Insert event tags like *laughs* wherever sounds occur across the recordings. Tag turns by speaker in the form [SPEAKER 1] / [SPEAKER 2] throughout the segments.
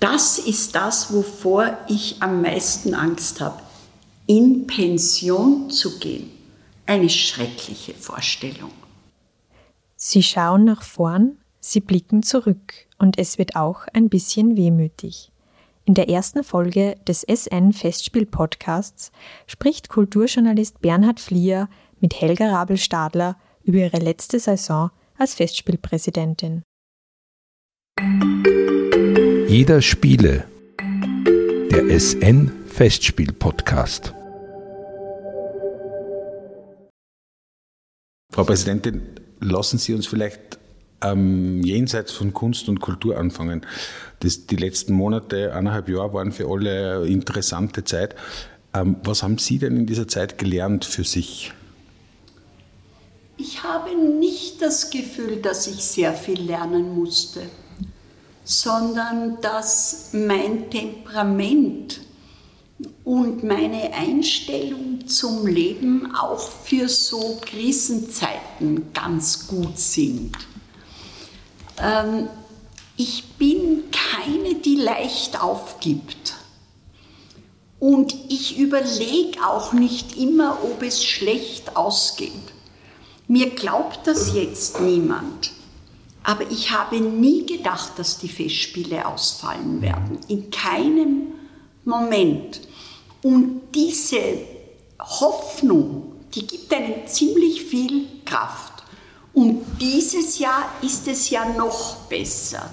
[SPEAKER 1] Das ist das, wovor ich am meisten Angst habe. In Pension zu gehen. Eine schreckliche Vorstellung.
[SPEAKER 2] Sie schauen nach vorn, sie blicken zurück und es wird auch ein bisschen wehmütig. In der ersten Folge des SN Festspiel Podcasts spricht Kulturjournalist Bernhard Fliehr mit Helga Rabel-Stadler über ihre letzte Saison als Festspielpräsidentin.
[SPEAKER 3] Jeder Spiele. Der SN Festspiel Podcast.
[SPEAKER 4] Frau Präsidentin, lassen Sie uns vielleicht ähm, jenseits von Kunst und Kultur anfangen. Das, die letzten Monate, eineinhalb Jahre waren für alle eine interessante Zeit. Ähm, was haben Sie denn in dieser Zeit gelernt für sich?
[SPEAKER 1] Ich habe nicht das Gefühl, dass ich sehr viel lernen musste, sondern dass mein Temperament und meine Einstellung zum Leben auch für so Krisenzeiten ganz gut sind. Ähm, ich bin keine, die leicht aufgibt. Und ich überlege auch nicht immer, ob es schlecht ausgeht. Mir glaubt das jetzt niemand. Aber ich habe nie gedacht, dass die Festspiele ausfallen werden. In keinem Moment. Und diese Hoffnung, die gibt einem ziemlich viel Kraft. Und dieses Jahr ist es ja noch besser.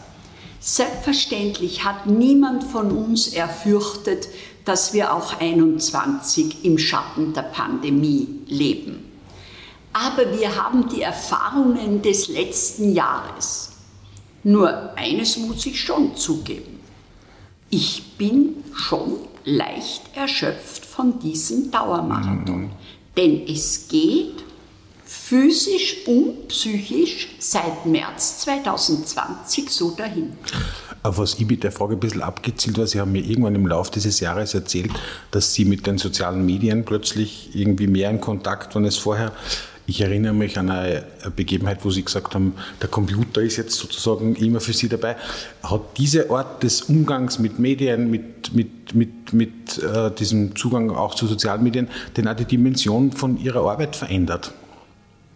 [SPEAKER 1] Selbstverständlich hat niemand von uns erfürchtet, dass wir auch 21 im Schatten der Pandemie leben. Aber wir haben die Erfahrungen des letzten Jahres. Nur eines muss ich schon zugeben. Ich bin schon leicht erschöpft von diesem Dauermarathon. Mhm. Denn es geht physisch und psychisch seit März 2020 so dahin.
[SPEAKER 4] Auf was ich mit der Frage ein bisschen abgezielt war, Sie haben mir irgendwann im Laufe dieses Jahres erzählt, dass Sie mit den sozialen Medien plötzlich irgendwie mehr in Kontakt waren als vorher. Ich erinnere mich an eine Begebenheit, wo Sie gesagt haben, der Computer ist jetzt sozusagen immer für Sie dabei. Hat diese Art des Umgangs mit Medien, mit, mit, mit, mit äh, diesem Zugang auch zu sozialen Medien, denn auch die Dimension von Ihrer Arbeit verändert?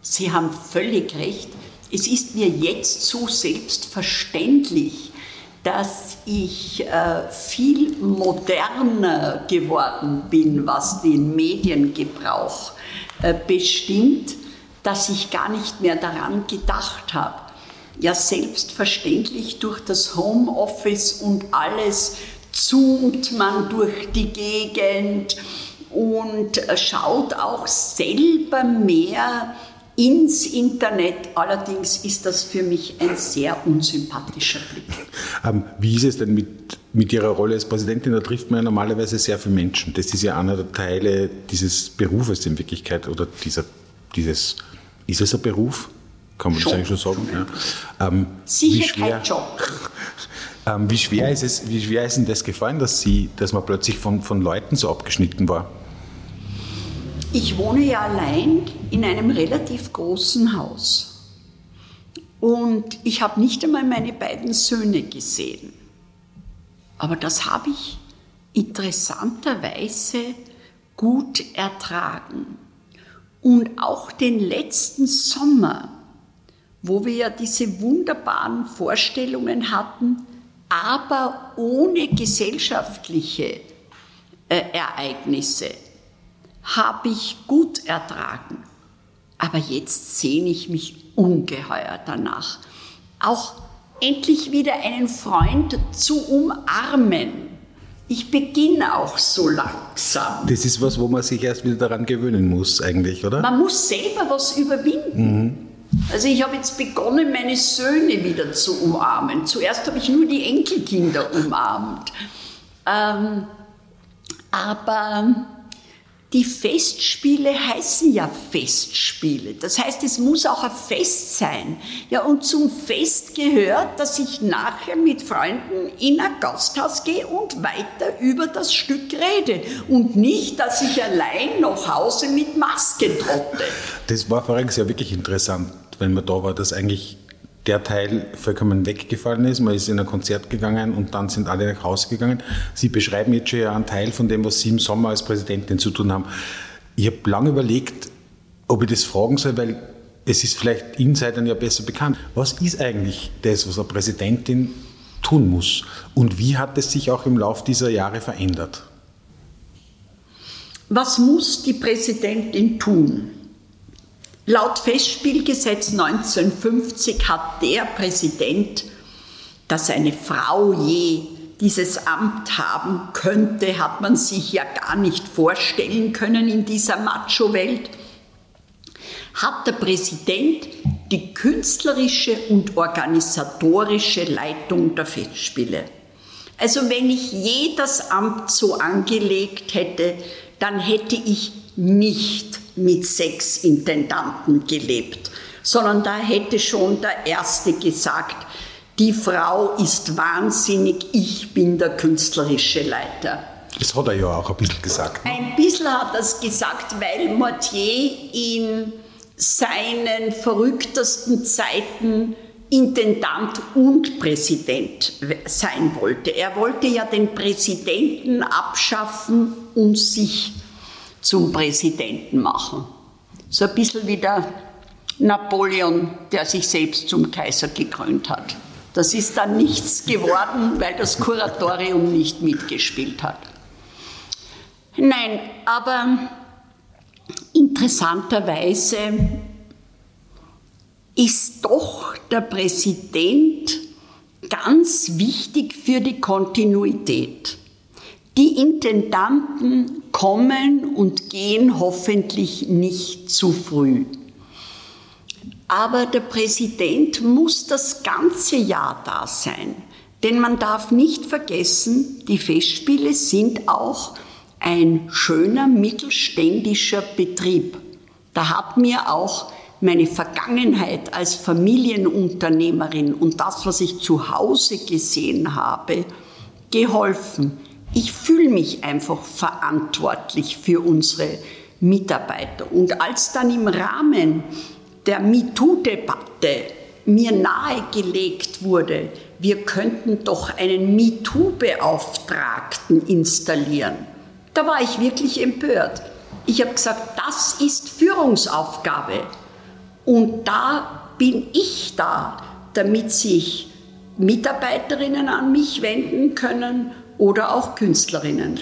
[SPEAKER 1] Sie haben völlig recht. Es ist mir jetzt so selbstverständlich, dass ich äh, viel moderner geworden bin, was den Mediengebrauch bestimmt, dass ich gar nicht mehr daran gedacht habe. Ja, selbstverständlich durch das Homeoffice und alles zoomt man durch die Gegend und äh, schaut auch selber mehr ins Internet. Allerdings ist das für mich ein sehr unsympathischer Blick.
[SPEAKER 4] Ähm, wie ist es denn mit, mit Ihrer Rolle als Präsidentin? Da trifft man ja normalerweise sehr viele Menschen. Das ist ja einer der Teile dieses Berufes in Wirklichkeit oder dieser, dieses, ist es ein Beruf? Kann man schon. das eigentlich schon sagen?
[SPEAKER 1] Ja. Ähm, Sicher schwer, kein Job. *laughs*
[SPEAKER 4] Ähm, wie, schwer ist es, wie schwer ist Ihnen das gefallen, dass, Sie, dass man plötzlich von, von Leuten so abgeschnitten war?
[SPEAKER 1] Ich wohne ja allein in einem relativ großen Haus. Und ich habe nicht einmal meine beiden Söhne gesehen. Aber das habe ich interessanterweise gut ertragen. Und auch den letzten Sommer, wo wir ja diese wunderbaren Vorstellungen hatten, aber ohne gesellschaftliche äh, Ereignisse habe ich gut ertragen. Aber jetzt sehne ich mich ungeheuer danach, auch endlich wieder einen Freund zu umarmen. Ich beginne auch so langsam.
[SPEAKER 4] Das ist was, wo man sich erst wieder daran gewöhnen muss, eigentlich, oder?
[SPEAKER 1] Man muss selber was überwinden. Mhm. Also ich habe jetzt begonnen, meine Söhne wieder zu umarmen. Zuerst habe ich nur die Enkelkinder umarmt. Ähm, aber die Festspiele heißen ja Festspiele. Das heißt, es muss auch ein Fest sein. Ja, und zum Fest gehört, dass ich nachher mit Freunden in ein Gasthaus gehe und weiter über das Stück rede. Und nicht, dass ich allein nach Hause mit Maske trotte.
[SPEAKER 4] Das war voriges Jahr wirklich interessant, wenn man da war, dass eigentlich der Teil vollkommen weggefallen ist. Man ist in ein Konzert gegangen und dann sind alle nach Hause gegangen. Sie beschreiben jetzt schon einen Teil von dem, was Sie im Sommer als Präsidentin zu tun haben. Ich habe lange überlegt, ob ich das fragen soll, weil es ist vielleicht Insidern ja besser bekannt. Was ist eigentlich das, was eine Präsidentin tun muss? Und wie hat es sich auch im Laufe dieser Jahre verändert?
[SPEAKER 1] Was muss die Präsidentin tun? Laut Festspielgesetz 1950 hat der Präsident, dass eine Frau je dieses Amt haben könnte, hat man sich ja gar nicht vorstellen können in dieser Macho-Welt, hat der Präsident die künstlerische und organisatorische Leitung der Festspiele. Also wenn ich je das Amt so angelegt hätte, dann hätte ich nicht mit sechs Intendanten gelebt, sondern da hätte schon der Erste gesagt, die Frau ist wahnsinnig, ich bin der künstlerische Leiter.
[SPEAKER 4] Das hat er ja auch ein bisschen gesagt.
[SPEAKER 1] Ne? Ein bisschen hat er es gesagt, weil Mortier in seinen verrücktesten Zeiten Intendant und Präsident sein wollte. Er wollte ja den Präsidenten abschaffen und sich zum Präsidenten machen. So ein bisschen wie der Napoleon, der sich selbst zum Kaiser gekrönt hat. Das ist dann nichts geworden, weil das Kuratorium nicht mitgespielt hat. Nein, aber interessanterweise ist doch der Präsident ganz wichtig für die Kontinuität. Die Intendanten kommen und gehen hoffentlich nicht zu früh. Aber der Präsident muss das ganze Jahr da sein. Denn man darf nicht vergessen, die Festspiele sind auch ein schöner mittelständischer Betrieb. Da hat mir auch meine Vergangenheit als Familienunternehmerin und das, was ich zu Hause gesehen habe, geholfen. Ich fühle mich einfach verantwortlich für unsere Mitarbeiter. Und als dann im Rahmen der MeToo-Debatte mir nahegelegt wurde, wir könnten doch einen MeToo-Beauftragten installieren, da war ich wirklich empört. Ich habe gesagt, das ist Führungsaufgabe. Und da bin ich da, damit sich Mitarbeiterinnen an mich wenden können oder auch Künstlerinnen.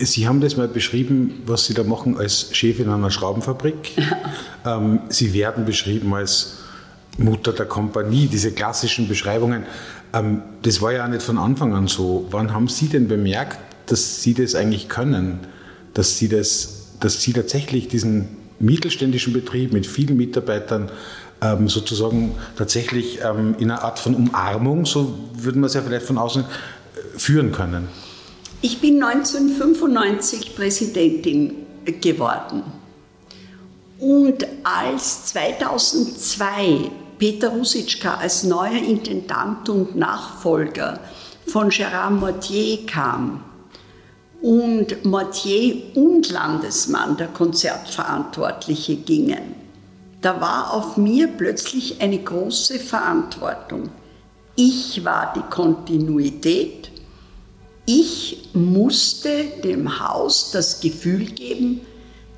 [SPEAKER 4] Sie haben das mal beschrieben, was Sie da machen als Chefin einer Schraubenfabrik. *laughs* ähm, Sie werden beschrieben als Mutter der Kompanie, diese klassischen Beschreibungen. Ähm, das war ja nicht von Anfang an so. Wann haben Sie denn bemerkt, dass Sie das eigentlich können? Dass Sie, das, dass Sie tatsächlich diesen mittelständischen Betrieb mit vielen Mitarbeitern ähm, sozusagen tatsächlich in einer Art von Umarmung, so würden wir es ja vielleicht von außen führen können?
[SPEAKER 1] Ich bin 1995 Präsidentin geworden. Und als 2002 Peter Rusitschka als neuer Intendant und Nachfolger von Gérard Mortier kam und Mortier und Landesmann, der Konzertverantwortliche, gingen, da war auf mir plötzlich eine große Verantwortung. Ich war die Kontinuität ich musste dem Haus das Gefühl geben,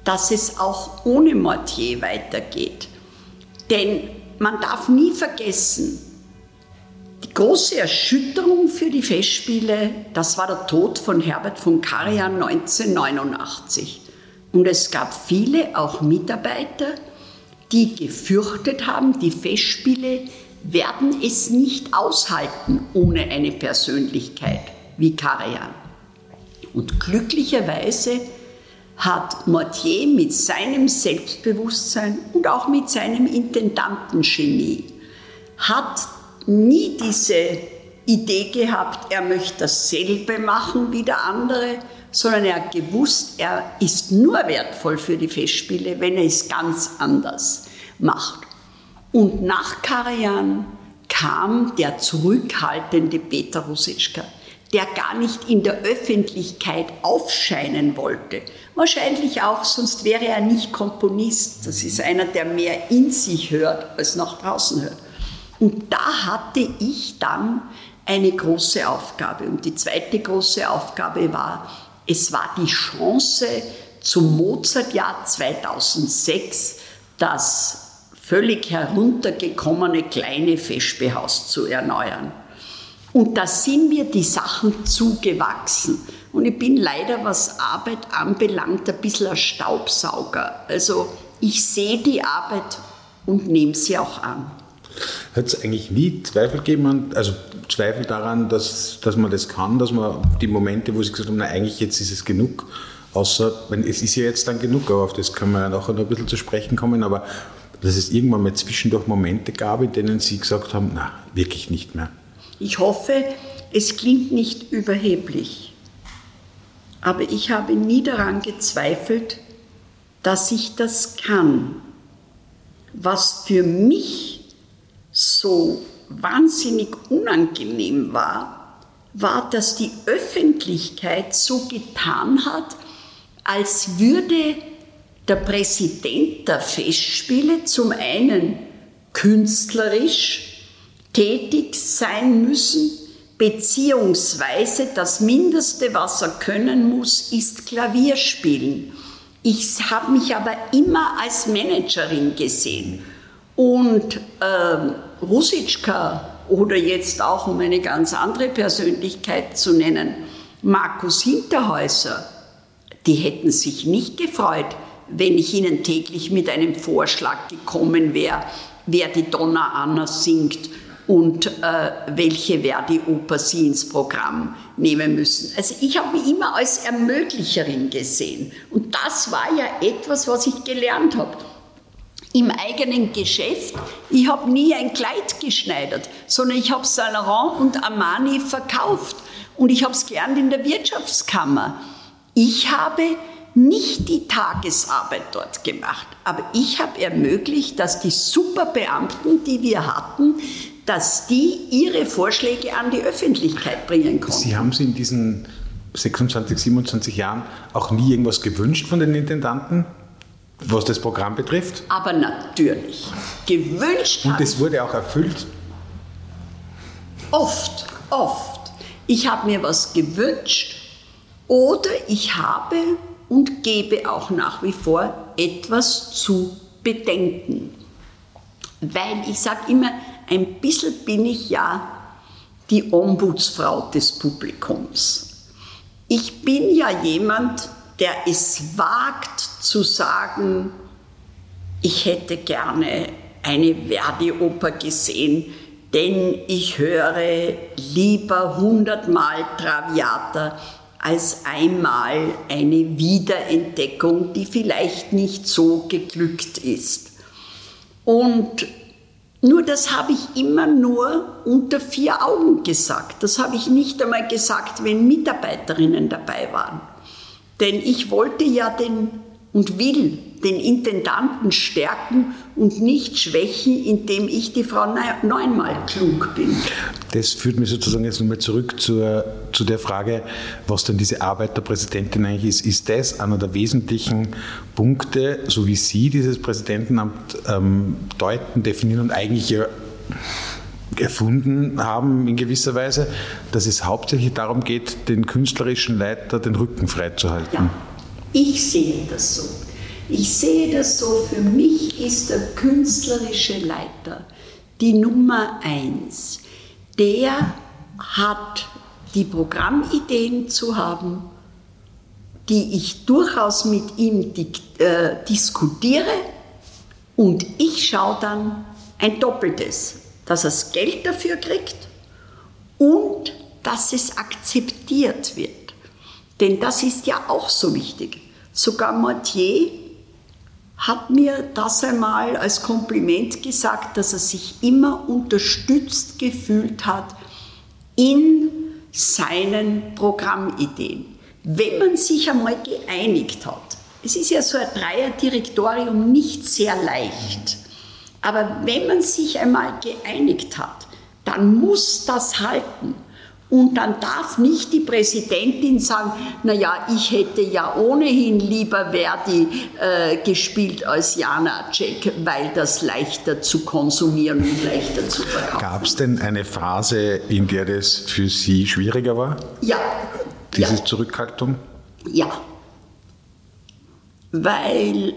[SPEAKER 1] dass es auch ohne Mortier weitergeht. Denn man darf nie vergessen, die große Erschütterung für die Festspiele, das war der Tod von Herbert von Karajan 1989. Und es gab viele, auch Mitarbeiter, die gefürchtet haben, die Festspiele werden es nicht aushalten ohne eine Persönlichkeit wie Karajan. Und glücklicherweise hat Mortier mit seinem Selbstbewusstsein und auch mit seinem Intendantengenie hat nie diese Idee gehabt, er möchte dasselbe machen wie der andere, sondern er hat gewusst, er ist nur wertvoll für die Festspiele, wenn er es ganz anders macht. Und nach Karajan kam der zurückhaltende Peter Rositschka der gar nicht in der Öffentlichkeit aufscheinen wollte. Wahrscheinlich auch, sonst wäre er nicht Komponist. Das ist einer, der mehr in sich hört, als nach draußen hört. Und da hatte ich dann eine große Aufgabe. Und die zweite große Aufgabe war, es war die Chance zum Mozartjahr 2006, das völlig heruntergekommene kleine Festspielhaus zu erneuern. Und da sind mir die Sachen zugewachsen. Und ich bin leider, was Arbeit anbelangt, ein bisschen ein Staubsauger. Also ich sehe die Arbeit und nehme sie auch an.
[SPEAKER 4] Hat es eigentlich nie Zweifel gegeben, also Zweifel daran, dass, dass man das kann, dass man die Momente, wo Sie gesagt haben, eigentlich jetzt ist es genug, außer, es ist ja jetzt dann genug, aber auf das können wir ja nachher noch ein bisschen zu sprechen kommen, aber dass es irgendwann mal zwischendurch Momente gab, in denen Sie gesagt haben, na, wirklich nicht mehr.
[SPEAKER 1] Ich hoffe, es klingt nicht überheblich, aber ich habe nie daran gezweifelt, dass ich das kann. Was für mich so wahnsinnig unangenehm war, war, dass die Öffentlichkeit so getan hat, als würde der Präsident der Festspiele zum einen künstlerisch tätig sein müssen, beziehungsweise das Mindeste, was er können muss, ist Klavier spielen. Ich habe mich aber immer als Managerin gesehen. Und ähm, Rusitschka oder jetzt auch, um eine ganz andere Persönlichkeit zu nennen, Markus Hinterhäuser, die hätten sich nicht gefreut, wenn ich ihnen täglich mit einem Vorschlag gekommen wäre, wer die Donna Anna singt und äh, welche Verdi-Oper sie ins Programm nehmen müssen. Also ich habe mich immer als Ermöglicherin gesehen. Und das war ja etwas, was ich gelernt habe. Im eigenen Geschäft. Ich habe nie ein Kleid geschneidert, sondern ich habe Saint Laurent und Armani verkauft. Und ich habe es gelernt in der Wirtschaftskammer. Ich habe nicht die Tagesarbeit dort gemacht, aber ich habe ermöglicht, dass die Superbeamten, die wir hatten, dass die ihre Vorschläge an die Öffentlichkeit bringen konnten.
[SPEAKER 4] Sie haben sich in diesen 26, 27 Jahren auch nie irgendwas gewünscht von den Intendanten, was das Programm betrifft?
[SPEAKER 1] Aber natürlich. Gewünscht
[SPEAKER 4] Und es wurde auch erfüllt?
[SPEAKER 1] Oft, oft. Ich habe mir was gewünscht oder ich habe und gebe auch nach wie vor etwas zu bedenken. Weil ich sage immer, ein bisschen bin ich ja die Ombudsfrau des Publikums. Ich bin ja jemand, der es wagt zu sagen, ich hätte gerne eine Verdi-Oper gesehen, denn ich höre lieber hundertmal Traviata als einmal eine Wiederentdeckung, die vielleicht nicht so geglückt ist. Und nur das habe ich immer nur unter vier Augen gesagt. Das habe ich nicht einmal gesagt, wenn Mitarbeiterinnen dabei waren. Denn ich wollte ja den und will den Intendanten stärken und nicht schwächen, indem ich die Frau neunmal klug bin.
[SPEAKER 4] Das führt mich sozusagen jetzt nochmal zurück zur, zu der Frage, was denn diese Arbeit der Präsidentin eigentlich ist. Ist das einer der wesentlichen Punkte, so wie Sie dieses Präsidentenamt ähm, deuten, definieren und eigentlich ja erfunden haben in gewisser Weise, dass es hauptsächlich darum geht, den künstlerischen Leiter den Rücken freizuhalten? Ja,
[SPEAKER 1] ich sehe das so. Ich sehe das so, für mich ist der künstlerische Leiter die Nummer eins. Der hat die Programmideen zu haben, die ich durchaus mit ihm äh, diskutiere und ich schaue dann ein Doppeltes, dass er das Geld dafür kriegt und dass es akzeptiert wird. Denn das ist ja auch so wichtig. Sogar Mortier hat mir das einmal als Kompliment gesagt, dass er sich immer unterstützt gefühlt hat in seinen Programmideen. Wenn man sich einmal geeinigt hat, es ist ja so ein Dreierdirektorium nicht sehr leicht, aber wenn man sich einmal geeinigt hat, dann muss das halten. Und dann darf nicht die Präsidentin sagen, naja, ich hätte ja ohnehin lieber Verdi äh, gespielt als Janacek, weil das leichter zu konsumieren und leichter zu verkaufen.
[SPEAKER 4] Gab es denn eine Phase, in der das für Sie schwieriger war?
[SPEAKER 1] Ja.
[SPEAKER 4] Diese
[SPEAKER 1] ja.
[SPEAKER 4] Zurückhaltung?
[SPEAKER 1] Ja. Weil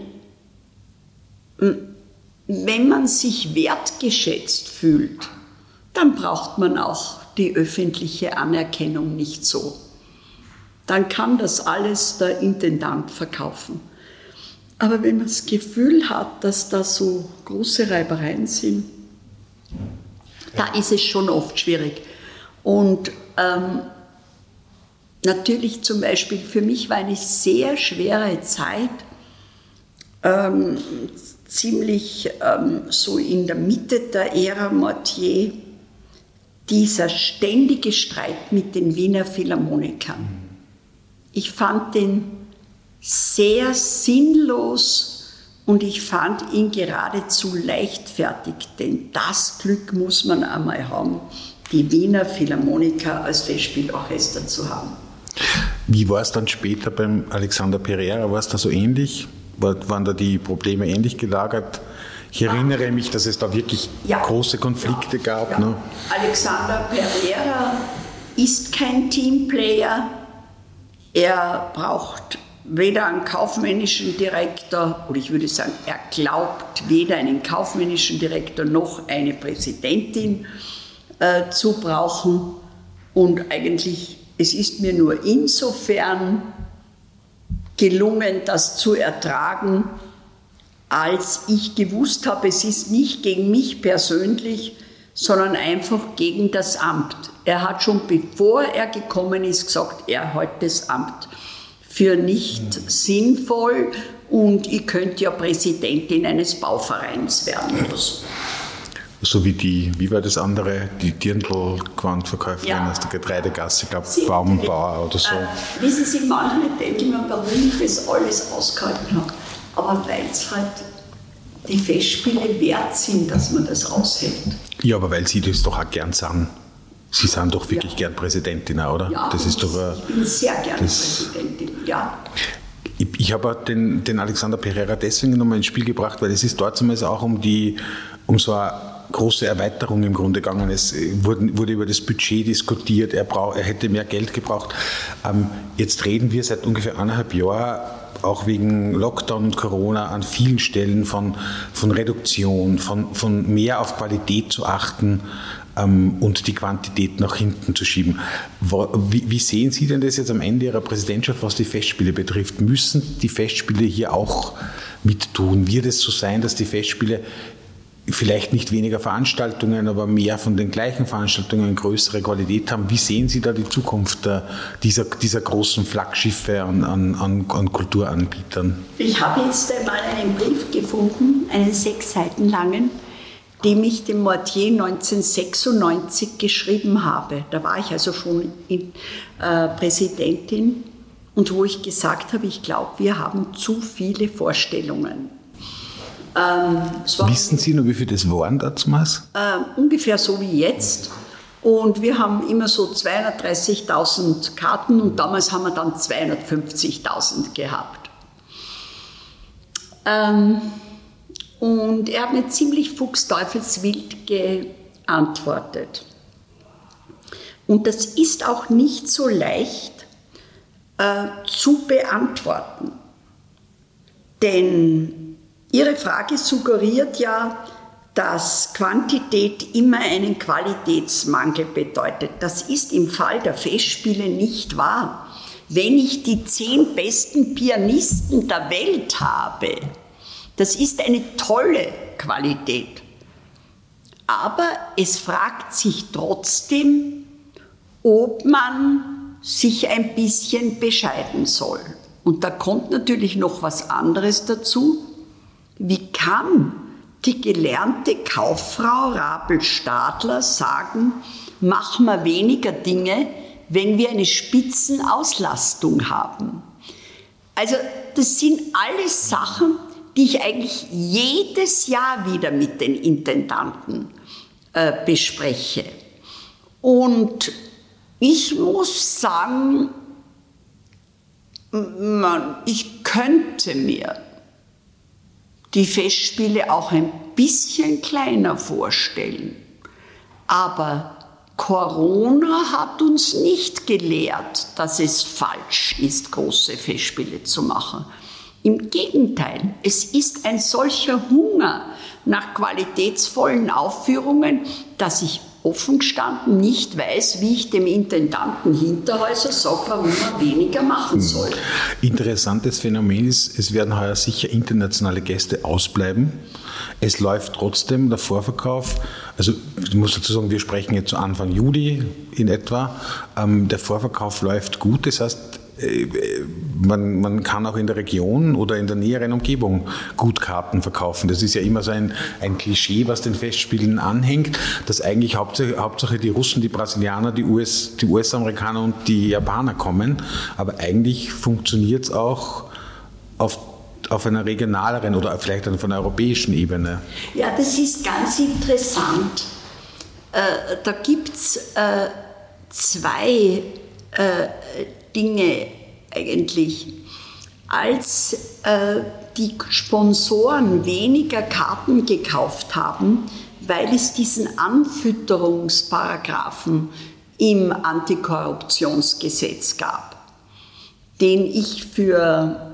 [SPEAKER 1] wenn man sich wertgeschätzt fühlt, dann braucht man auch die öffentliche Anerkennung nicht so. Dann kann das alles der Intendant verkaufen. Aber wenn man das Gefühl hat, dass da so große Reibereien sind, da ist es schon oft schwierig. Und ähm, natürlich zum Beispiel, für mich war eine sehr schwere Zeit, ähm, ziemlich ähm, so in der Mitte der Ära Mortier, dieser ständige Streit mit den Wiener Philharmonikern. Ich fand den sehr sinnlos und ich fand ihn geradezu leichtfertig, denn das Glück muss man einmal haben, die Wiener Philharmoniker als Festspielorchester zu haben.
[SPEAKER 4] Wie war es dann später beim Alexander Pereira? War es da so ähnlich? Waren da die Probleme ähnlich gelagert? Ich erinnere mich, dass es da wirklich ja. große Konflikte
[SPEAKER 1] ja.
[SPEAKER 4] gab.
[SPEAKER 1] Ja.
[SPEAKER 4] Ne?
[SPEAKER 1] Alexander Pereira ist kein Teamplayer. Er braucht weder einen kaufmännischen Direktor, oder ich würde sagen, er glaubt weder einen kaufmännischen Direktor noch eine Präsidentin äh, zu brauchen. Und eigentlich, es ist mir nur insofern gelungen, das zu ertragen, als ich gewusst habe, es ist nicht gegen mich persönlich, sondern einfach gegen das Amt. Er hat schon bevor er gekommen ist gesagt, er hält das Amt für nicht mhm. sinnvoll und ich könnte ja Präsidentin eines Bauvereins werden oder so.
[SPEAKER 4] So wie die, wie war das andere, die Dirndl-Quantverkäuferin ja. aus der Getreidegasse, ich glaube Baumbauer oder so.
[SPEAKER 1] Äh, wissen Sie, manchmal denke ich mir, warum ich das alles ausgehalten habe. Aber weil es halt die Festspiele wert sind, dass man das aushält.
[SPEAKER 4] Ja, aber weil Sie das doch auch gern sagen. Sie sind doch wirklich ja. gern Präsidentin, oder?
[SPEAKER 1] Ja,
[SPEAKER 4] das ist doch,
[SPEAKER 1] ich bin sehr gern Präsidentin, ja.
[SPEAKER 4] Ich, ich habe den, den Alexander Pereira deswegen nochmal ins Spiel gebracht, weil es ist dort zumindest auch um die, um so eine große Erweiterung im Grunde gegangen. Es wurde, wurde über das Budget diskutiert, er, brauch, er hätte mehr Geld gebraucht. Ähm, jetzt reden wir seit ungefähr eineinhalb Jahren auch wegen Lockdown und Corona an vielen Stellen von, von Reduktion, von, von mehr auf Qualität zu achten ähm, und die Quantität nach hinten zu schieben. Wie, wie, sehen Sie denn das jetzt am Ende Ihrer Präsidentschaft, was die Festspiele betrifft? Müssen die Festspiele hier auch mittun? Wird es so sein, dass die Festspiele vielleicht nicht weniger Veranstaltungen, aber mehr von den gleichen Veranstaltungen größere Qualität haben. Wie sehen Sie da die Zukunft dieser, dieser großen Flaggschiffe an, an, an Kulturanbietern?
[SPEAKER 1] Ich habe jetzt einmal einen Brief gefunden, einen sechs Seiten langen, dem ich dem Mortier 1996 geschrieben habe. Da war ich also schon in, äh, Präsidentin und wo ich gesagt habe, ich glaube, wir haben zu viele Vorstellungen.
[SPEAKER 4] Ähm, Wissen Sie noch, wie viel das waren damals?
[SPEAKER 1] Äh, ungefähr so wie jetzt. Und wir haben immer so 230.000 Karten und damals haben wir dann 250.000 gehabt. Ähm, und er hat mir ziemlich fuchsteufelswild geantwortet. Und das ist auch nicht so leicht äh, zu beantworten. Denn Ihre Frage suggeriert ja, dass Quantität immer einen Qualitätsmangel bedeutet. Das ist im Fall der Festspiele nicht wahr. Wenn ich die zehn besten Pianisten der Welt habe, das ist eine tolle Qualität. Aber es fragt sich trotzdem, ob man sich ein bisschen bescheiden soll. Und da kommt natürlich noch was anderes dazu. Wie kann die gelernte Kauffrau Rabel Stadler sagen, mach mal weniger Dinge, wenn wir eine Spitzenauslastung haben? Also das sind alles Sachen, die ich eigentlich jedes Jahr wieder mit den Intendanten äh, bespreche. Und Ich muss sagen, man, ich könnte mir die Festspiele auch ein bisschen kleiner vorstellen. Aber Corona hat uns nicht gelehrt, dass es falsch ist, große Festspiele zu machen. Im Gegenteil, es ist ein solcher Hunger nach qualitätsvollen Aufführungen, dass ich offen gestanden nicht weiß, wie ich dem Intendanten Hinterhäuser sage, warum er weniger machen hm. soll.
[SPEAKER 4] Interessantes Phänomen ist, es werden heuer sicher internationale Gäste ausbleiben. Es läuft trotzdem der Vorverkauf. Also ich muss dazu sagen, wir sprechen jetzt zu Anfang Juli in etwa. Ähm, der Vorverkauf läuft gut. Das heißt, man, man kann auch in der Region oder in der näheren Umgebung gut Karten verkaufen. Das ist ja immer so ein, ein Klischee, was den Festspielen anhängt, dass eigentlich Hauptsache, Hauptsache die Russen, die Brasilianer, die, US, die US-Amerikaner und die Japaner kommen. Aber eigentlich funktioniert es auch auf auf einer regionaleren oder vielleicht auf einer europäischen Ebene?
[SPEAKER 1] Ja, das ist ganz interessant. Äh, da gibt es äh, zwei äh, Dinge eigentlich. Als äh, die Sponsoren weniger Karten gekauft haben, weil es diesen Anfütterungsparagraphen im Antikorruptionsgesetz gab, den ich für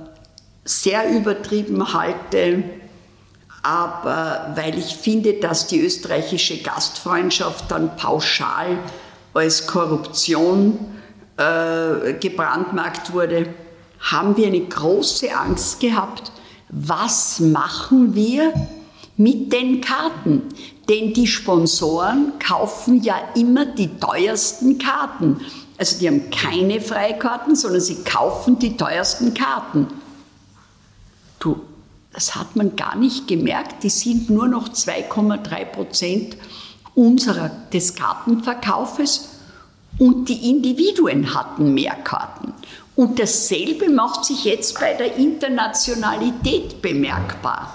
[SPEAKER 1] sehr übertrieben halte, aber weil ich finde, dass die österreichische Gastfreundschaft dann pauschal als Korruption äh, gebrandmarkt wurde, haben wir eine große Angst gehabt, was machen wir mit den Karten? Denn die Sponsoren kaufen ja immer die teuersten Karten. Also die haben keine Freikarten, sondern sie kaufen die teuersten Karten. Du, das hat man gar nicht gemerkt. Die sind nur noch 2,3 Prozent unserer, des Kartenverkaufes und die Individuen hatten mehr Karten. Und dasselbe macht sich jetzt bei der Internationalität bemerkbar.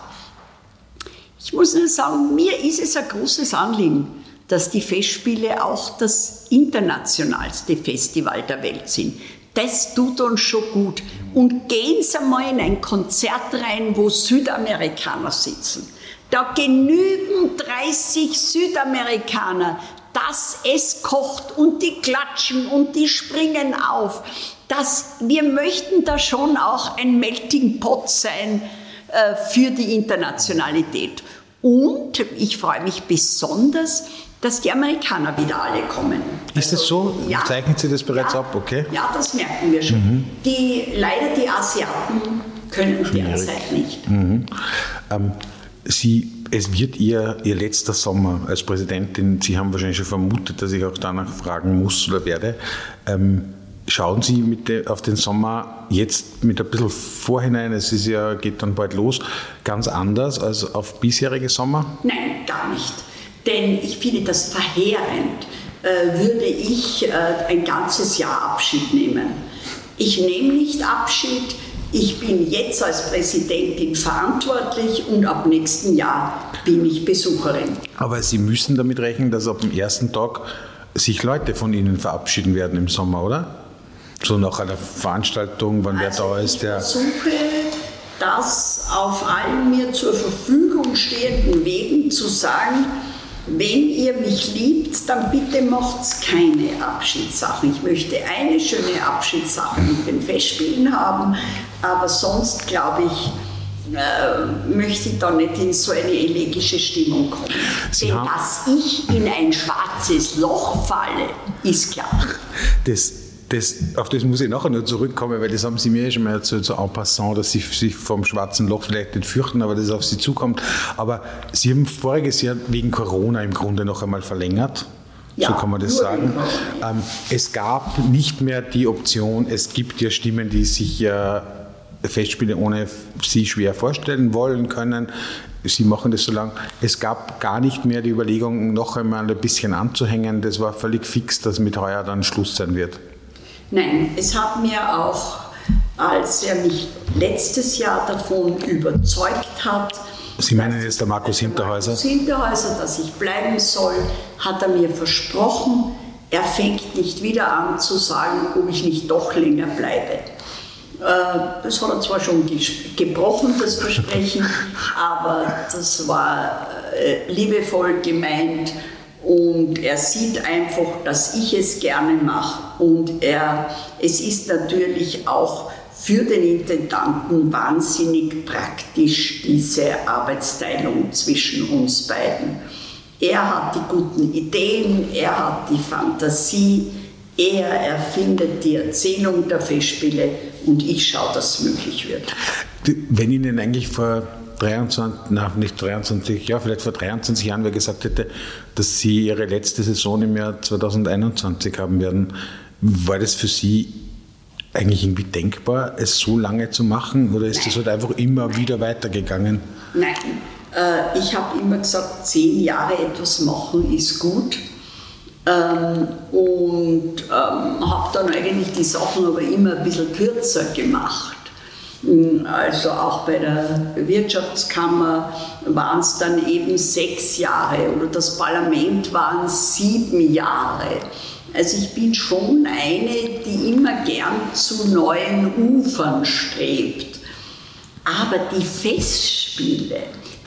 [SPEAKER 1] Ich muss nur sagen, mir ist es ein großes Anliegen, dass die Festspiele auch das internationalste Festival der Welt sind. Das tut uns schon gut. Und gehen Sie mal in ein Konzert rein, wo Südamerikaner sitzen. Da genügen 30 Südamerikaner, dass es kocht und die klatschen und die springen auf. Das, wir möchten da schon auch ein Melting Pot sein äh, für die Internationalität. Und ich freue mich besonders, dass die Amerikaner wieder alle kommen.
[SPEAKER 4] Ist das so? Ja. Zeichnen Sie das bereits
[SPEAKER 1] ja,
[SPEAKER 4] ab? Okay.
[SPEAKER 1] Ja, das merken wir schon. Mhm. Die, leider die Asiaten können derzeit nicht. Mhm.
[SPEAKER 4] Ähm, Sie es wird ihr, ihr letzter Sommer als Präsidentin. Sie haben wahrscheinlich schon vermutet, dass ich auch danach fragen muss oder werde. Ähm, schauen Sie mit auf den Sommer jetzt mit ein bisschen Vorhinein, es ist ja, geht dann bald los, ganz anders als auf bisherige Sommer?
[SPEAKER 1] Nein, gar nicht. Denn ich finde das verheerend, äh, würde ich äh, ein ganzes Jahr Abschied nehmen. Ich nehme nicht Abschied, ich bin jetzt als Präsidentin verantwortlich und ab nächsten Jahr bin ich Besucherin.
[SPEAKER 4] Aber Sie müssen damit rechnen, dass ab dem ersten Tag sich Leute von Ihnen verabschieden werden im Sommer, oder? So nach einer Veranstaltung, wann
[SPEAKER 1] also
[SPEAKER 4] wer da ist, der.
[SPEAKER 1] Ich versuche, das auf allen mir zur Verfügung stehenden Wegen zu sagen, wenn ihr mich liebt, dann bitte macht's keine Abschiedssachen. Ich möchte eine schöne Abschiedssache mit den Festspielen haben, aber sonst glaube ich, äh, möchte ich da nicht in so eine elegische Stimmung kommen. Sie Denn dass ich in ein schwarzes Loch falle, ist klar.
[SPEAKER 4] Das das, auf das muss ich nachher noch zurückkommen, weil das haben Sie mir schon mal erzählt, so en passant, dass Sie sich vom schwarzen Loch vielleicht nicht fürchten, aber dass es auf Sie zukommt. Aber Sie haben voriges Jahr wegen Corona im Grunde noch einmal verlängert. Ja, so kann man das sagen. Ähm, es gab nicht mehr die Option, es gibt ja Stimmen, die sich ja Festspiele ohne Sie schwer vorstellen wollen können. Sie machen das so lange. Es gab gar nicht mehr die Überlegung, noch einmal ein bisschen anzuhängen. Das war völlig fix, dass mit heuer dann Schluss sein wird.
[SPEAKER 1] Nein, es hat mir auch, als er mich letztes Jahr davon überzeugt hat,
[SPEAKER 4] Sie meinen jetzt der Markus Hinterhäuser?
[SPEAKER 1] Markus Hinterhäuser, dass ich bleiben soll, hat er mir versprochen, er fängt nicht wieder an zu sagen, ob ich nicht doch länger bleibe. Äh, das hat er zwar schon gebrochen, das Versprechen, *laughs* aber das war äh, liebevoll gemeint und er sieht einfach, dass ich es gerne mache und er, es ist natürlich auch für den Intendanten wahnsinnig praktisch, diese Arbeitsteilung zwischen uns beiden. Er hat die guten Ideen, er hat die Fantasie, er erfindet die Erzählung der Festspiele und ich schaue, dass es möglich wird.
[SPEAKER 4] Wenn Ihnen eigentlich vor 23, na, nicht 23, ja, vielleicht vor 23 Jahren wer gesagt hätte, dass Sie Ihre letzte Saison im Jahr 2021 haben werden, war das für Sie eigentlich irgendwie denkbar, es so lange zu machen oder ist es halt einfach immer wieder weitergegangen?
[SPEAKER 1] Nein, äh, ich habe immer gesagt, zehn Jahre etwas machen ist gut. Ähm, und ähm, habe dann eigentlich die Sachen aber immer ein bisschen kürzer gemacht. Hm, also auch bei der Wirtschaftskammer waren es dann eben sechs Jahre oder das Parlament waren sieben Jahre. Also ich bin schon eine, die immer gern zu neuen Ufern strebt. Aber die Festspiele,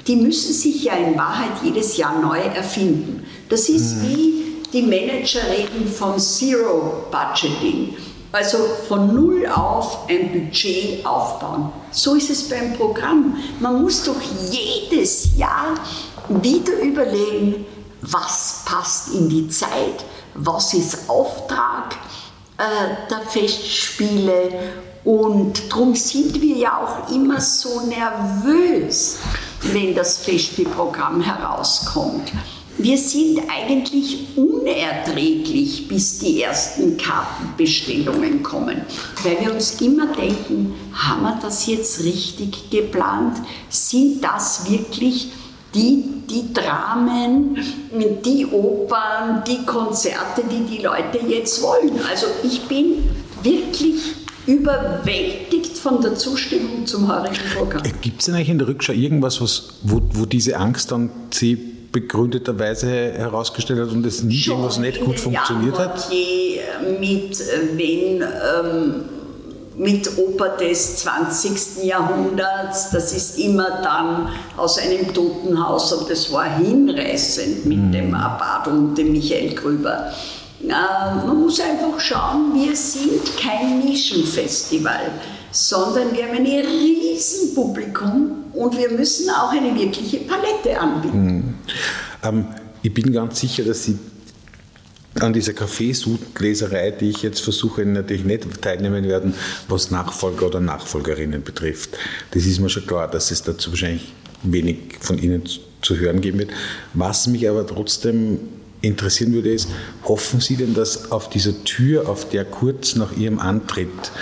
[SPEAKER 1] die müssen sich ja in Wahrheit jedes Jahr neu erfinden. Das ist mhm. wie die Manager reden von Zero Budgeting. Also von Null auf ein Budget aufbauen. So ist es beim Programm. Man muss doch jedes Jahr wieder überlegen, was passt in die Zeit, was ist Auftrag äh, der Festspiele und darum sind wir ja auch immer so nervös, wenn das Festspielprogramm herauskommt. Wir sind eigentlich unerträglich, bis die ersten Kartenbestellungen kommen, weil wir uns immer denken, haben wir das jetzt richtig geplant? Sind das wirklich die, die Dramen, die Opern, die Konzerte, die die Leute jetzt wollen? Also ich bin wirklich überwältigt von der Zustimmung zum heurigen Programm.
[SPEAKER 4] Äh, Gibt es denn eigentlich in der Rückschau irgendwas, was, wo, wo diese Angst dann sie begründeterweise herausgestellt hat und es nie Schon irgendwas nicht gut funktioniert hat?
[SPEAKER 1] Je mit, wenn, ähm, mit Oper des 20. Jahrhunderts, das ist immer dann aus einem Totenhaus und das war hinreißend mit mhm. dem Abad und dem Michael Grüber. Äh, man muss einfach schauen, wir sind kein Nischenfestival, sondern wir haben ein Riesenpublikum und wir müssen auch eine wirkliche Palette anbieten. Mhm.
[SPEAKER 4] Ähm, ich bin ganz sicher, dass Sie an dieser Kaffeesudleserei, die ich jetzt versuche, natürlich nicht teilnehmen werden, was Nachfolger oder Nachfolgerinnen betrifft. Das ist mir schon klar, dass es dazu wahrscheinlich wenig von Ihnen zu hören geben wird. Was mich aber trotzdem interessieren würde, ist, hoffen Sie denn, dass auf dieser Tür, auf der kurz nach Ihrem Antritt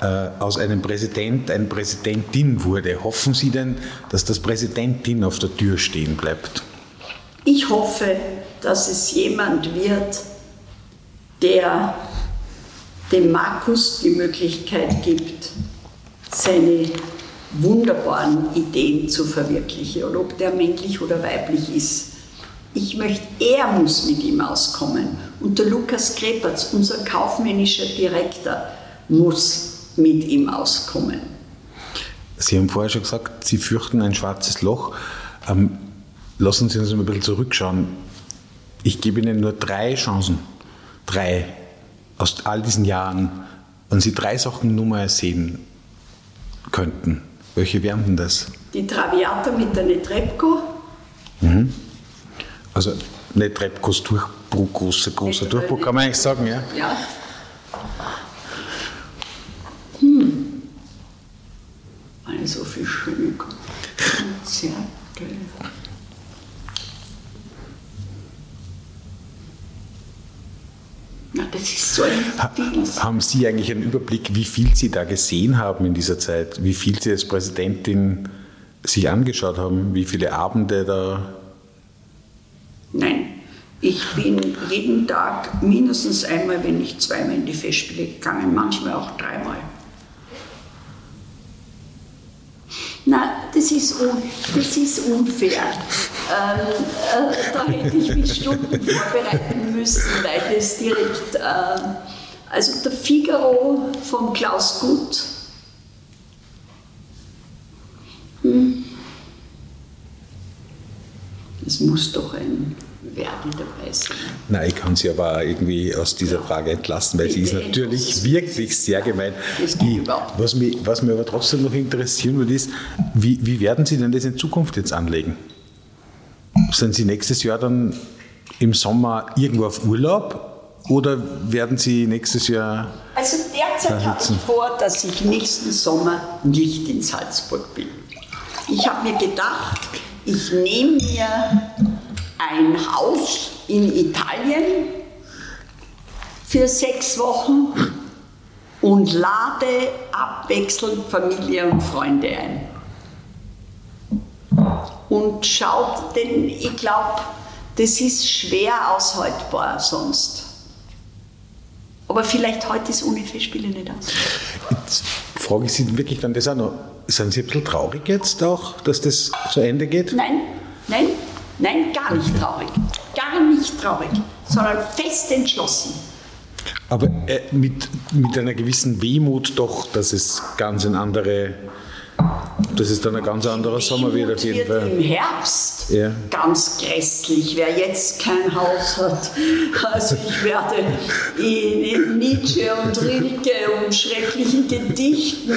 [SPEAKER 4] aus einem Präsident eine Präsidentin wurde, hoffen Sie denn, dass das Präsidentin auf der Tür stehen bleibt?
[SPEAKER 1] Ich hoffe, dass es jemand wird, der dem Markus die Möglichkeit gibt, seine wunderbaren Ideen zu verwirklichen, und ob der männlich oder weiblich ist. Ich möchte, er muss mit ihm auskommen. Und der Lukas Krepertz, unser kaufmännischer Direktor, muss mit ihm auskommen.
[SPEAKER 4] Sie haben vorher schon gesagt, Sie fürchten ein schwarzes Loch. Ähm, lassen Sie uns mal ein bisschen zurückschauen. Ich gebe Ihnen nur drei Chancen. Drei. Aus all diesen Jahren. Wenn Sie drei Sachen nur mal sehen könnten, welche wären denn das?
[SPEAKER 1] Die Traviata mit der Netrebko. Mhm.
[SPEAKER 4] Also Netrebkos Durchbruch, großer, großer Durchbruch, kann man eigentlich sagen, ja?
[SPEAKER 1] Ja. Hm. Schöne Konzerte. Ja, das ist so ein ha,
[SPEAKER 4] Haben Sie eigentlich einen Überblick, wie viel Sie da gesehen haben in dieser Zeit? Wie viel Sie als Präsidentin sich angeschaut haben? Wie viele Abende da
[SPEAKER 1] Nein, ich bin jeden Tag mindestens einmal, wenn nicht zweimal in die Festspiele gegangen, manchmal auch dreimal. Na, das ist, un, das ist unfair. Ähm, äh, da hätte ich mich Stunden vorbereiten müssen, weil das direkt, äh, also der Figaro von Klaus Guth. Hm. Es muss doch ein Verdi dabei sein.
[SPEAKER 4] Nein, ich kann sie aber irgendwie aus dieser Frage entlassen, weil sie ist natürlich wirklich sehr gemein. Die, was, mich, was mich aber trotzdem noch interessieren würde, ist, wie, wie werden Sie denn das in Zukunft jetzt anlegen? Sind Sie nächstes Jahr dann im Sommer irgendwo auf Urlaub oder werden Sie nächstes Jahr.
[SPEAKER 1] Also derzeit habe ich vor, dass ich nächsten Sommer nicht in Salzburg bin. Ich habe mir gedacht, ich nehme mir ein Haus in Italien für sechs Wochen und lade abwechselnd Familie und Freunde ein. Und schaut, denn ich glaube, das ist schwer aushaltbar sonst. Aber vielleicht heute ist ohne Festspiele nicht aus.
[SPEAKER 4] Jetzt frage ich Sie wirklich dann das auch noch. Sind Sie ein bisschen traurig jetzt auch, dass das zu Ende geht?
[SPEAKER 1] Nein, nein, nein, gar nicht traurig. Gar nicht traurig, sondern fest entschlossen.
[SPEAKER 4] Aber äh, mit, mit einer gewissen Wehmut doch, dass es ganz ein andere das ist dann ein ganz anderer Sommer wieder auf jeden Fall.
[SPEAKER 1] Im Herbst
[SPEAKER 4] ja.
[SPEAKER 1] ganz grässlich, wer jetzt kein Haus hat. Also ich werde in, in Nietzsche und Rilke und schrecklichen Gedichten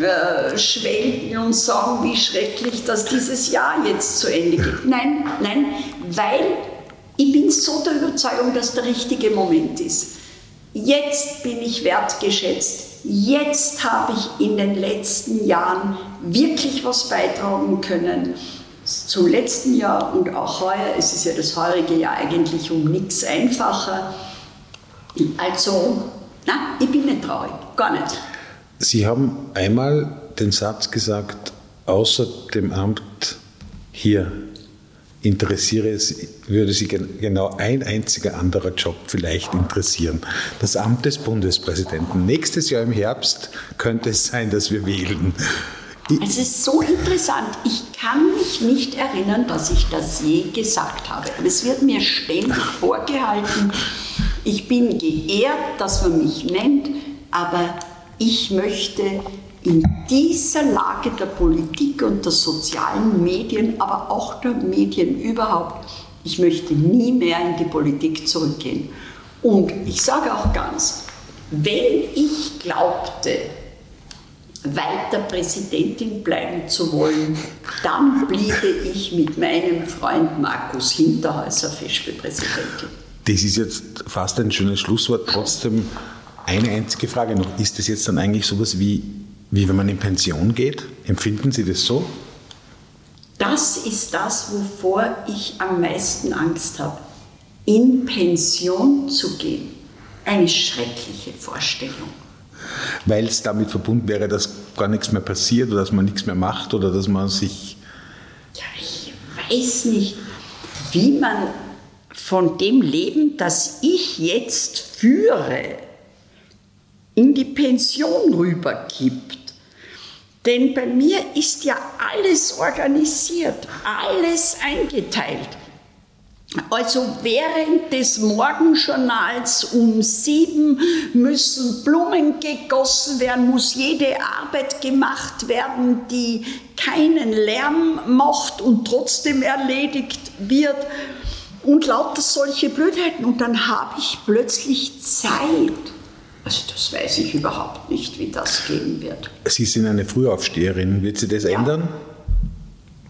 [SPEAKER 1] äh, schwelgen und sagen, wie schrecklich, dass dieses Jahr jetzt zu Ende geht. Nein, nein, weil ich bin so der Überzeugung, dass der richtige Moment ist. Jetzt bin ich wertgeschätzt jetzt habe ich in den letzten Jahren wirklich was beitragen können. Zum letzten Jahr und auch heuer, es ist ja das heurige Jahr eigentlich um nichts einfacher. Also, nein, ich bin nicht traurig, gar nicht.
[SPEAKER 4] Sie haben einmal den Satz gesagt, außer dem Amt hier interessiere es, würde Sie genau ein einziger anderer Job vielleicht interessieren. Das Amt des Bundespräsidenten. Nächstes Jahr im Herbst könnte es sein, dass wir wählen.
[SPEAKER 1] Es ist so interessant. Ich kann mich nicht erinnern, dass ich das je gesagt habe. Aber es wird mir ständig vorgehalten. Ich bin geehrt, dass man mich nennt, aber ich möchte in dieser Lage der Politik und der sozialen Medien, aber auch der Medien überhaupt, ich möchte nie mehr in die Politik zurückgehen. Und ich sage auch ganz, wenn ich glaubte, weiter Präsidentin bleiben zu wollen, dann bliebe ich mit meinem Freund Markus Hinterhäuser Festspielpräsidentin.
[SPEAKER 4] Das ist jetzt fast ein schönes Schlusswort. Trotzdem eine einzige Frage noch. Ist das jetzt dann eigentlich sowas wie wie wenn man in Pension geht? Empfinden Sie das so?
[SPEAKER 1] Das ist das, wovor ich am meisten Angst habe. In Pension zu gehen. Eine schreckliche Vorstellung.
[SPEAKER 4] Weil es damit verbunden wäre, dass gar nichts mehr passiert oder dass man nichts mehr macht oder dass man sich.
[SPEAKER 1] Ja, ich weiß nicht, wie man von dem Leben, das ich jetzt führe, in die Pension rübergibt. Denn bei mir ist ja alles organisiert, alles eingeteilt. Also während des Morgenjournals um sieben müssen Blumen gegossen werden, muss jede Arbeit gemacht werden, die keinen Lärm macht und trotzdem erledigt wird. Und lauter solche Blödheiten. Und dann habe ich plötzlich Zeit also das weiß ich überhaupt nicht, wie das gehen wird.
[SPEAKER 4] Sie sind eine Frühaufsteherin. Wird sich das ja. ändern?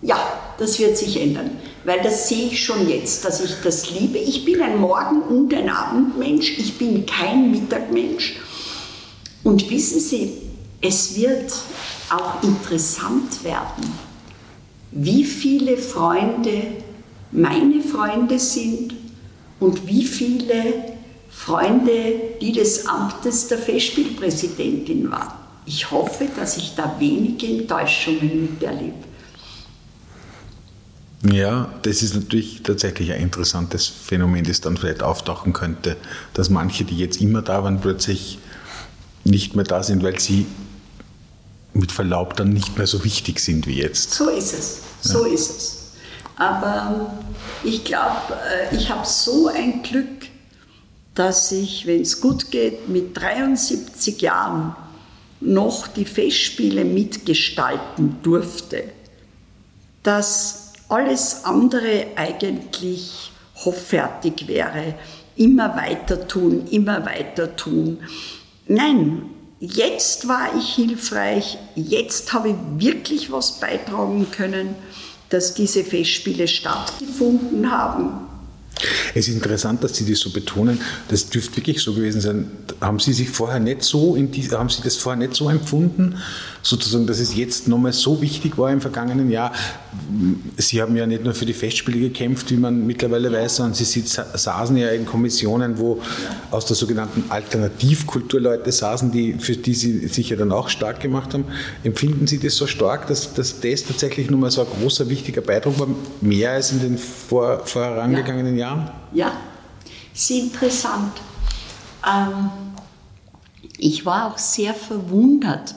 [SPEAKER 1] Ja, das wird sich ändern, weil das sehe ich schon jetzt, dass ich das liebe. Ich bin ein Morgen- und ein Abendmensch, ich bin kein Mittagmensch. Und wissen Sie, es wird auch interessant werden, wie viele Freunde meine Freunde sind und wie viele Freunde, die des Amtes der Festspielpräsidentin waren. Ich hoffe, dass ich da wenige Enttäuschungen miterlebe.
[SPEAKER 4] Ja, das ist natürlich tatsächlich ein interessantes Phänomen, das dann vielleicht auftauchen könnte, dass manche, die jetzt immer da waren, plötzlich nicht mehr da sind, weil sie mit Verlaub dann nicht mehr so wichtig sind wie jetzt.
[SPEAKER 1] So ist es, so ja. ist es. Aber ich glaube, äh, ich habe so ein Glück, dass ich, wenn es gut geht, mit 73 Jahren noch die Festspiele mitgestalten durfte, dass alles andere eigentlich hoffärtig wäre. Immer weiter tun, immer weiter tun. Nein, jetzt war ich hilfreich, jetzt habe ich wirklich was beitragen können, dass diese Festspiele stattgefunden haben
[SPEAKER 4] es ist interessant, dass Sie das so betonen. Das dürfte wirklich so gewesen sein. Haben Sie sich vorher nicht so, die, haben Sie das vorher nicht so empfunden, sozusagen, dass es jetzt nochmal so wichtig war im vergangenen Jahr? Sie haben ja nicht nur für die Festspiele gekämpft, wie man mittlerweile weiß, sondern Sie saßen ja in Kommissionen, wo aus der sogenannten Alternativkultur Leute saßen, die, für die Sie sich ja dann auch stark gemacht haben. Empfinden Sie das so stark, dass, dass das tatsächlich nochmal so ein großer, wichtiger Beitrag war, mehr als in den vor, vorangegangenen ja. Jahren?
[SPEAKER 1] Ja, sehr interessant. Ähm, ich war auch sehr verwundert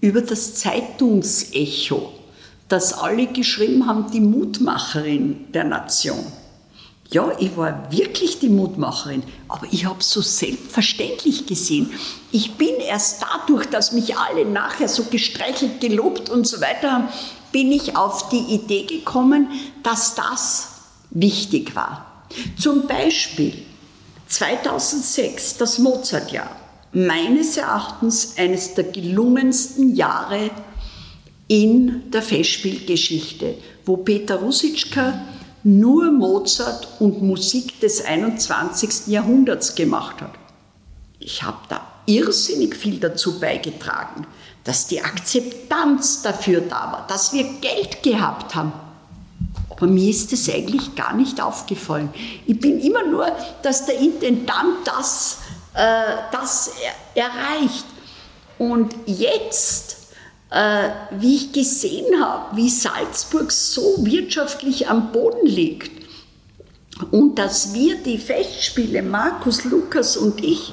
[SPEAKER 1] über das Zeitungsecho, das alle geschrieben haben, die Mutmacherin der Nation. Ja, ich war wirklich die Mutmacherin, aber ich habe es so selbstverständlich gesehen. Ich bin erst dadurch, dass mich alle nachher so gestreichelt, gelobt und so weiter haben, bin ich auf die Idee gekommen, dass das wichtig war. Zum Beispiel 2006, das Mozartjahr, meines Erachtens eines der gelungensten Jahre in der Festspielgeschichte, wo Peter Rusitschka nur Mozart und Musik des 21. Jahrhunderts gemacht hat. Ich habe da irrsinnig viel dazu beigetragen, dass die Akzeptanz dafür da war, dass wir Geld gehabt haben. Aber mir ist das eigentlich gar nicht aufgefallen. Ich bin immer nur, dass der Intendant das, äh, das er, erreicht. Und jetzt, äh, wie ich gesehen habe, wie Salzburg so wirtschaftlich am Boden liegt und dass wir die Festspiele, Markus, Lukas und ich,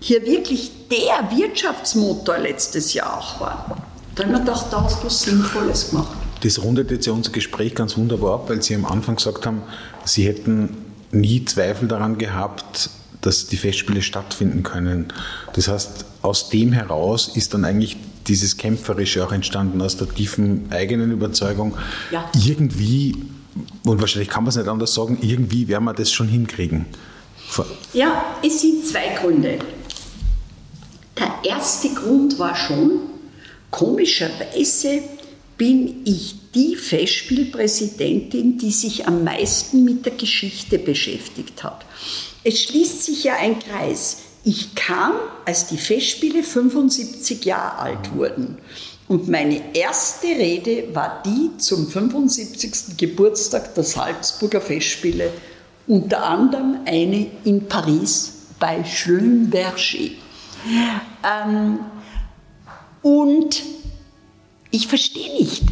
[SPEAKER 1] hier wirklich der Wirtschaftsmotor letztes Jahr auch waren. Da haben wir gedacht, da hast du was Sinnvolles gemacht.
[SPEAKER 4] Das rundet jetzt ja unser Gespräch ganz wunderbar ab, weil Sie am Anfang gesagt haben, Sie hätten nie Zweifel daran gehabt, dass die Festspiele stattfinden können. Das heißt, aus dem heraus ist dann eigentlich dieses Kämpferische auch entstanden, aus der tiefen eigenen Überzeugung. Ja. Irgendwie, und wahrscheinlich kann man es nicht anders sagen, irgendwie werden wir das schon hinkriegen.
[SPEAKER 1] Ja, es sind zwei Gründe. Der erste Grund war schon, komischerweise bin ich die Festspielpräsidentin, die sich am meisten mit der Geschichte beschäftigt hat. Es schließt sich ja ein Kreis. Ich kam, als die Festspiele 75 Jahre alt wurden. Und meine erste Rede war die zum 75. Geburtstag der Salzburger Festspiele, unter anderem eine in Paris bei Schlönberger. Ähm, und ich verstehe nicht,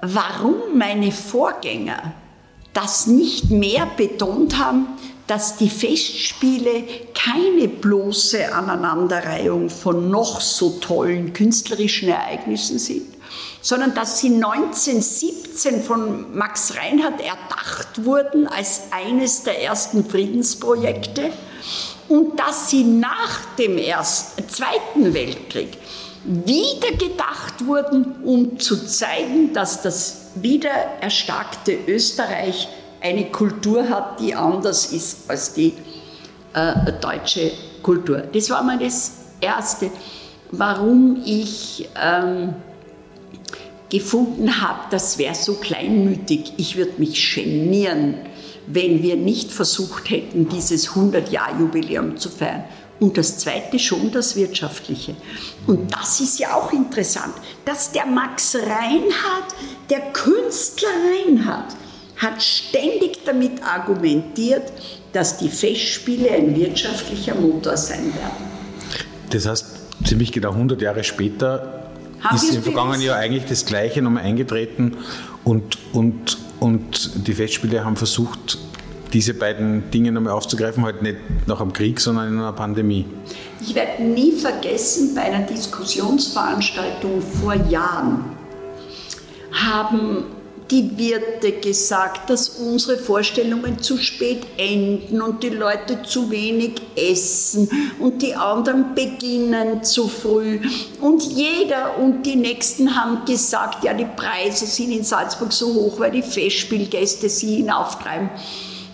[SPEAKER 1] warum meine Vorgänger das nicht mehr betont haben, dass die Festspiele keine bloße Aneinanderreihung von noch so tollen künstlerischen Ereignissen sind, sondern dass sie 1917 von Max Reinhardt erdacht wurden als eines der ersten Friedensprojekte und dass sie nach dem Ersten, Zweiten Weltkrieg wieder gedacht wurden, um zu zeigen, dass das wieder erstarkte Österreich eine Kultur hat, die anders ist als die äh, deutsche Kultur. Das war mal das Erste, warum ich ähm, gefunden habe, das wäre so kleinmütig. Ich würde mich genieren, wenn wir nicht versucht hätten, dieses 100-Jahr-Jubiläum zu feiern. Und das zweite schon das Wirtschaftliche. Und das ist ja auch interessant, dass der Max Reinhardt, der Künstler Reinhardt, hat ständig damit argumentiert, dass die Festspiele ein wirtschaftlicher Motor sein werden.
[SPEAKER 4] Das heißt, ziemlich genau 100 Jahre später Haben ist im vergangenen Jahr eigentlich das Gleiche nochmal eingetreten und, und, und die Festspiele haben versucht, diese beiden Dinge nochmal aufzugreifen, halt nicht nach einem Krieg, sondern in einer Pandemie?
[SPEAKER 1] Ich werde nie vergessen, bei einer Diskussionsveranstaltung vor Jahren haben die Wirte gesagt, dass unsere Vorstellungen zu spät enden und die Leute zu wenig essen und die anderen beginnen zu früh. Und jeder und die Nächsten haben gesagt, ja, die Preise sind in Salzburg so hoch, weil die Festspielgäste sie hinauftreiben.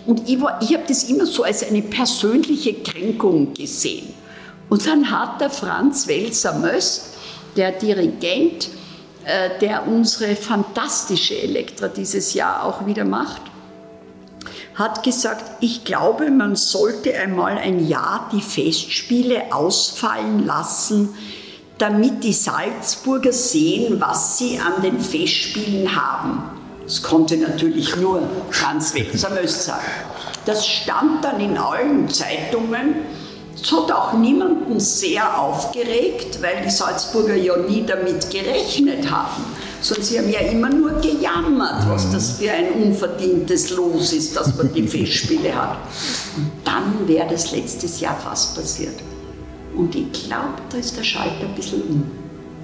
[SPEAKER 1] Und ich, ich habe das immer so als eine persönliche Kränkung gesehen. Und dann hat der Franz Welser-Möst, der Dirigent, äh, der unsere fantastische Elektra dieses Jahr auch wieder macht, hat gesagt, ich glaube, man sollte einmal ein Jahr die Festspiele ausfallen lassen, damit die Salzburger sehen, was sie an den Festspielen haben. Das konnte natürlich nur Franz Welser-Möst sagen. Das stand dann in allen Zeitungen es hat auch niemanden sehr aufgeregt, weil die Salzburger ja nie damit gerechnet haben. Sondern sie haben ja immer nur gejammert, was mhm. das für ein unverdientes Los ist, dass man die *laughs* Festspiele hat. Und dann wäre das letztes Jahr fast passiert. Und ich glaube, da ist der Schalter ein bisschen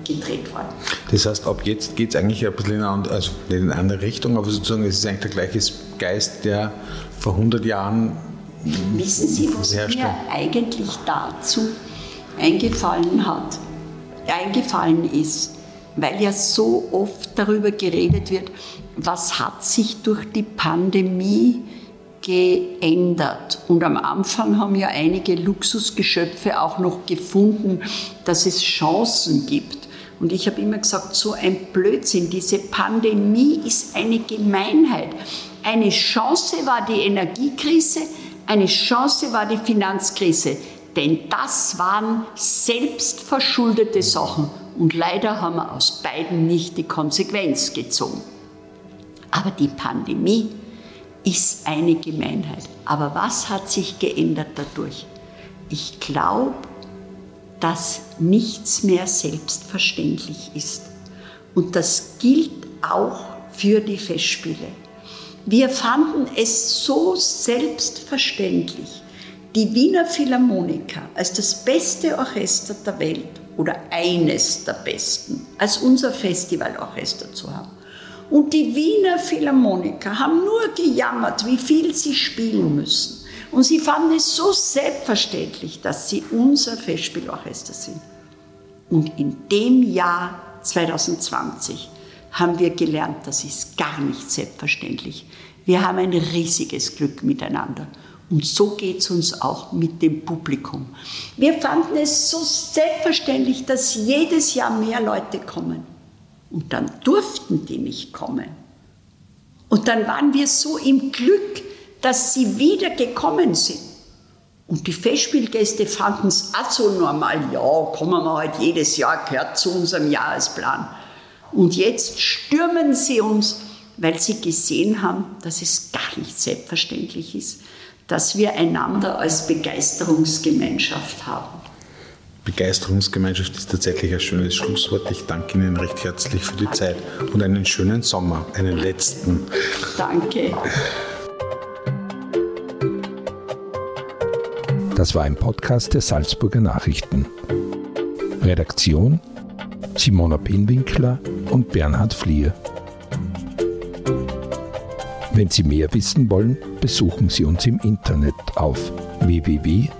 [SPEAKER 1] umgedreht worden.
[SPEAKER 4] Das heißt, ab jetzt geht es eigentlich ein bisschen in eine, andere, also in eine andere Richtung, aber sozusagen es ist eigentlich der gleiche Geist, der vor 100 Jahren
[SPEAKER 1] Wissen Sie, was mir eigentlich dazu eingefallen hat, eingefallen ist, weil ja so oft darüber geredet wird, was hat sich durch die Pandemie geändert. Und am Anfang haben ja einige Luxusgeschöpfe auch noch gefunden, dass es Chancen gibt. Und ich habe immer gesagt, so ein Blödsinn, diese Pandemie ist eine Gemeinheit. Eine Chance war die Energiekrise, eine Chance war die Finanzkrise, denn das waren selbstverschuldete Sachen und leider haben wir aus beiden nicht die Konsequenz gezogen. Aber die Pandemie ist eine Gemeinheit. Aber was hat sich geändert dadurch? Ich glaube, dass nichts mehr selbstverständlich ist. Und das gilt auch für die Festspiele. Wir fanden es so selbstverständlich, die Wiener Philharmoniker als das beste Orchester der Welt oder eines der besten, als unser Festivalorchester zu haben. Und die Wiener Philharmoniker haben nur gejammert, wie viel sie spielen müssen. Und sie fanden es so selbstverständlich, dass sie unser Festspielorchester sind. Und in dem Jahr 2020 haben wir gelernt, das ist gar nicht selbstverständlich. Wir haben ein riesiges Glück miteinander. Und so geht es uns auch mit dem Publikum. Wir fanden es so selbstverständlich, dass jedes Jahr mehr Leute kommen. Und dann durften die nicht kommen. Und dann waren wir so im Glück, dass sie wieder gekommen sind. Und die Festspielgäste fanden es auch so normal. Ja, kommen wir halt jedes Jahr, gehört zu unserem Jahresplan. Und jetzt stürmen sie uns, weil sie gesehen haben, dass es gar nicht selbstverständlich ist, dass wir einander als Begeisterungsgemeinschaft haben.
[SPEAKER 4] Begeisterungsgemeinschaft ist tatsächlich ein schönes Schlusswort. Ich danke Ihnen recht herzlich für die Zeit und einen schönen Sommer, einen letzten.
[SPEAKER 1] Danke.
[SPEAKER 3] Das war ein Podcast der Salzburger Nachrichten. Redaktion Simona Pinwinkler und Bernhard Flier. Wenn Sie mehr wissen wollen, besuchen Sie uns im Internet auf www.sn.at.